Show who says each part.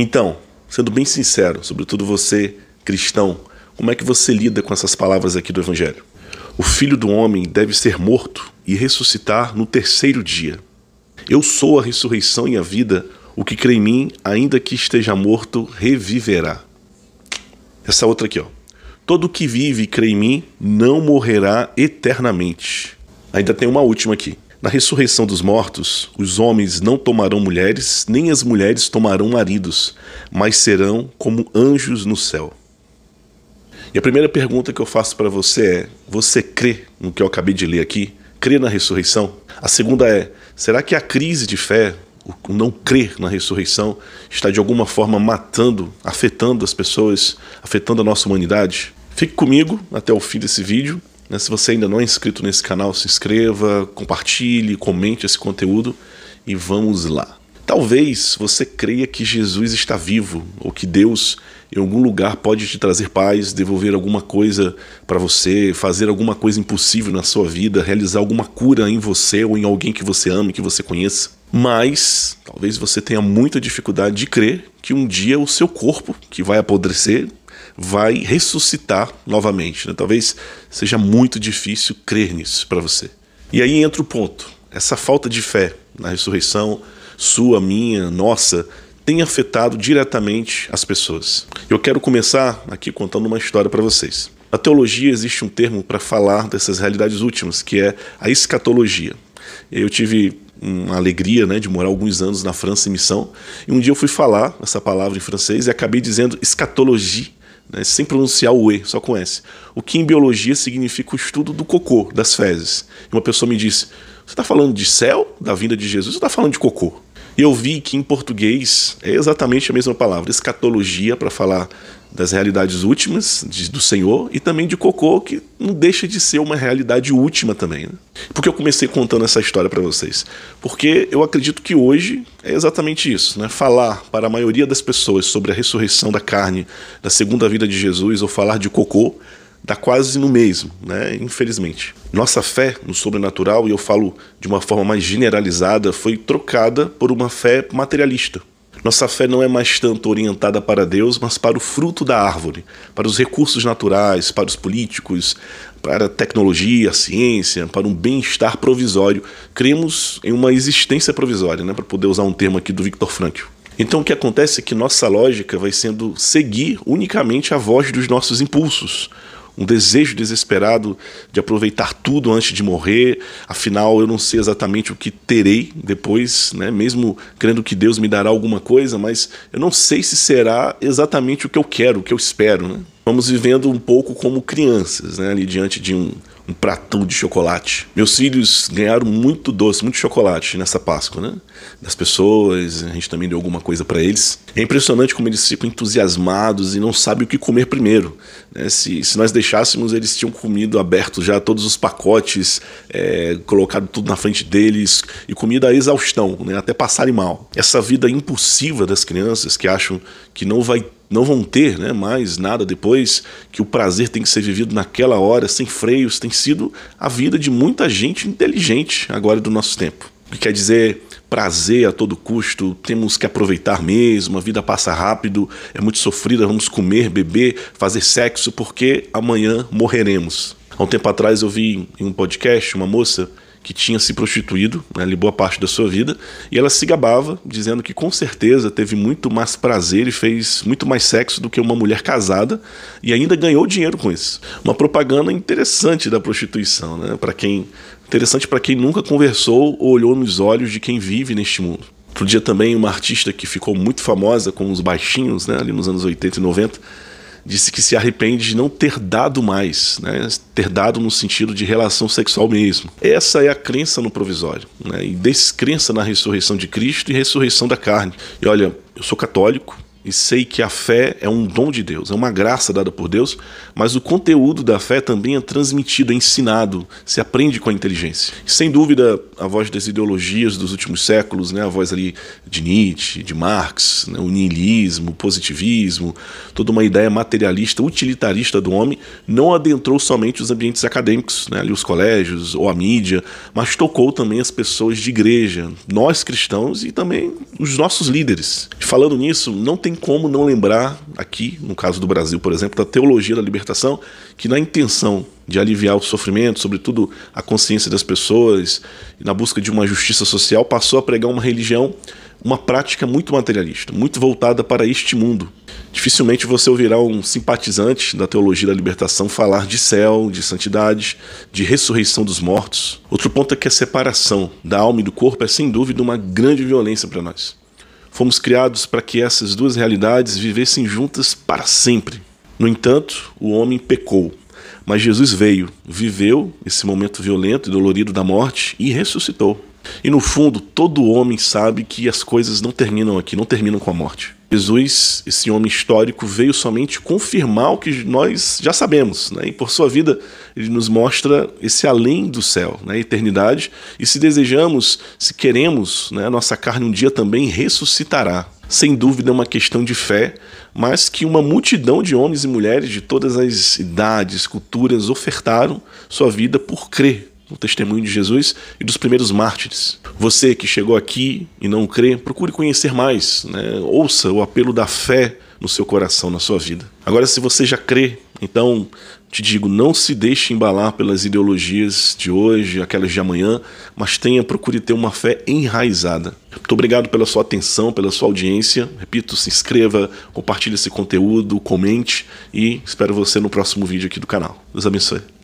Speaker 1: Então, sendo bem sincero, sobretudo você, cristão, como é que você lida com essas palavras aqui do Evangelho? O filho do homem deve ser morto e ressuscitar no terceiro dia. Eu sou a ressurreição e a vida, o que crê em mim, ainda que esteja morto, reviverá. Essa outra aqui, ó. Todo que vive e crê em mim não morrerá eternamente. Ainda tem uma última aqui. Na ressurreição dos mortos, os homens não tomarão mulheres, nem as mulheres tomarão maridos, mas serão como anjos no céu. E a primeira pergunta que eu faço para você é: você crê no que eu acabei de ler aqui? Crê na ressurreição? A segunda é: será que a crise de fé, o não crer na ressurreição, está de alguma forma matando, afetando as pessoas, afetando a nossa humanidade? Fique comigo até o fim desse vídeo? Se você ainda não é inscrito nesse canal, se inscreva, compartilhe, comente esse conteúdo e vamos lá. Talvez você creia que Jesus está vivo ou que Deus em algum lugar pode te trazer paz, devolver alguma coisa para você, fazer alguma coisa impossível na sua vida, realizar alguma cura em você ou em alguém que você ame, que você conheça. Mas talvez você tenha muita dificuldade de crer que um dia o seu corpo, que vai apodrecer, vai ressuscitar novamente. Né? Talvez seja muito difícil crer nisso para você. E aí entra o ponto: essa falta de fé na ressurreição, sua, minha, nossa, tem afetado diretamente as pessoas. Eu quero começar aqui contando uma história para vocês. Na teologia existe um termo para falar dessas realidades últimas, que é a escatologia. Eu tive uma alegria né, de morar alguns anos na França em missão, e um dia eu fui falar essa palavra em francês e acabei dizendo escatologie né, sem pronunciar o E, só com S. O que em biologia significa o estudo do cocô, das fezes. E uma pessoa me disse: Você está falando de céu, da vinda de Jesus, ou está falando de cocô? Eu vi que em português é exatamente a mesma palavra, escatologia, para falar das realidades últimas de, do Senhor e também de cocô, que não deixa de ser uma realidade última também. Né? Por que eu comecei contando essa história para vocês? Porque eu acredito que hoje é exatamente isso, né? Falar para a maioria das pessoas sobre a ressurreição da carne, da segunda vida de Jesus, ou falar de cocô, dá quase no mesmo, né? Infelizmente. Nossa fé no sobrenatural, e eu falo de uma forma mais generalizada, foi trocada por uma fé materialista. Nossa fé não é mais tanto orientada para Deus, mas para o fruto da árvore, para os recursos naturais, para os políticos, para a tecnologia, a ciência, para um bem-estar provisório. Cremos em uma existência provisória, né, para poder usar um termo aqui do Victor Frankl. Então o que acontece é que nossa lógica vai sendo seguir unicamente a voz dos nossos impulsos, um desejo desesperado de aproveitar tudo antes de morrer. Afinal, eu não sei exatamente o que terei depois, né? mesmo crendo que Deus me dará alguma coisa, mas eu não sei se será exatamente o que eu quero, o que eu espero. Né? Vamos vivendo um pouco como crianças, né? ali diante de um, um pratão de chocolate. Meus filhos ganharam muito doce, muito chocolate nessa Páscoa, né? Das pessoas, a gente também deu alguma coisa para eles. É impressionante como eles ficam entusiasmados e não sabem o que comer primeiro. Né? Se, se nós deixássemos, eles tinham comido aberto já todos os pacotes, é, colocado tudo na frente deles e comida a exaustão, né? até passarem mal. Essa vida impulsiva das crianças que acham que não vai não vão ter né, mais nada depois, que o prazer tem que ser vivido naquela hora, sem freios, tem sido a vida de muita gente inteligente agora do nosso tempo. O que quer dizer prazer a todo custo, temos que aproveitar mesmo, a vida passa rápido, é muito sofrida, vamos comer, beber, fazer sexo, porque amanhã morreremos. Há um tempo atrás eu vi em um podcast uma moça que tinha se prostituído né, ali boa parte da sua vida, e ela se gabava, dizendo que com certeza teve muito mais prazer e fez muito mais sexo do que uma mulher casada, e ainda ganhou dinheiro com isso. Uma propaganda interessante da prostituição, né, para quem interessante para quem nunca conversou ou olhou nos olhos de quem vive neste mundo. Outro dia também uma artista que ficou muito famosa com os baixinhos, né, ali nos anos 80 e 90, disse que se arrepende de não ter dado mais, né? ter dado no sentido de relação sexual mesmo. Essa é a crença no provisório, né? e descrença na ressurreição de Cristo e ressurreição da carne. E olha, eu sou católico, e sei que a fé é um dom de Deus, é uma graça dada por Deus, mas o conteúdo da fé também é transmitido, é ensinado, se aprende com a inteligência. Sem dúvida, a voz das ideologias dos últimos séculos, né, a voz ali de Nietzsche, de Marx, né, o niilismo, o positivismo, toda uma ideia materialista, utilitarista do homem, não adentrou somente os ambientes acadêmicos, né, ali os colégios ou a mídia, mas tocou também as pessoas de igreja, nós cristãos e também os nossos líderes. Falando nisso, não tem tem como não lembrar, aqui, no caso do Brasil, por exemplo, da teologia da libertação, que na intenção de aliviar o sofrimento, sobretudo a consciência das pessoas, e na busca de uma justiça social, passou a pregar uma religião, uma prática muito materialista, muito voltada para este mundo. Dificilmente você ouvirá um simpatizante da teologia da libertação falar de céu, de santidade, de ressurreição dos mortos. Outro ponto é que a separação da alma e do corpo é sem dúvida uma grande violência para nós. Fomos criados para que essas duas realidades vivessem juntas para sempre. No entanto, o homem pecou. Mas Jesus veio, viveu esse momento violento e dolorido da morte e ressuscitou. E no fundo, todo homem sabe que as coisas não terminam aqui, não terminam com a morte. Jesus, esse homem histórico, veio somente confirmar o que nós já sabemos, né? e por sua vida ele nos mostra esse além do céu, né? a eternidade, e se desejamos, se queremos, né? nossa carne um dia também ressuscitará. Sem dúvida é uma questão de fé, mas que uma multidão de homens e mulheres de todas as idades, culturas ofertaram sua vida por crer no testemunho de Jesus e dos primeiros mártires. Você que chegou aqui e não crê, procure conhecer mais, né? ouça o apelo da fé no seu coração, na sua vida. Agora, se você já crê, então te digo, não se deixe embalar pelas ideologias de hoje, aquelas de amanhã, mas tenha, procure ter uma fé enraizada. Muito obrigado pela sua atenção, pela sua audiência. Repito, se inscreva, compartilhe esse conteúdo, comente e espero você no próximo vídeo aqui do canal. Deus abençoe.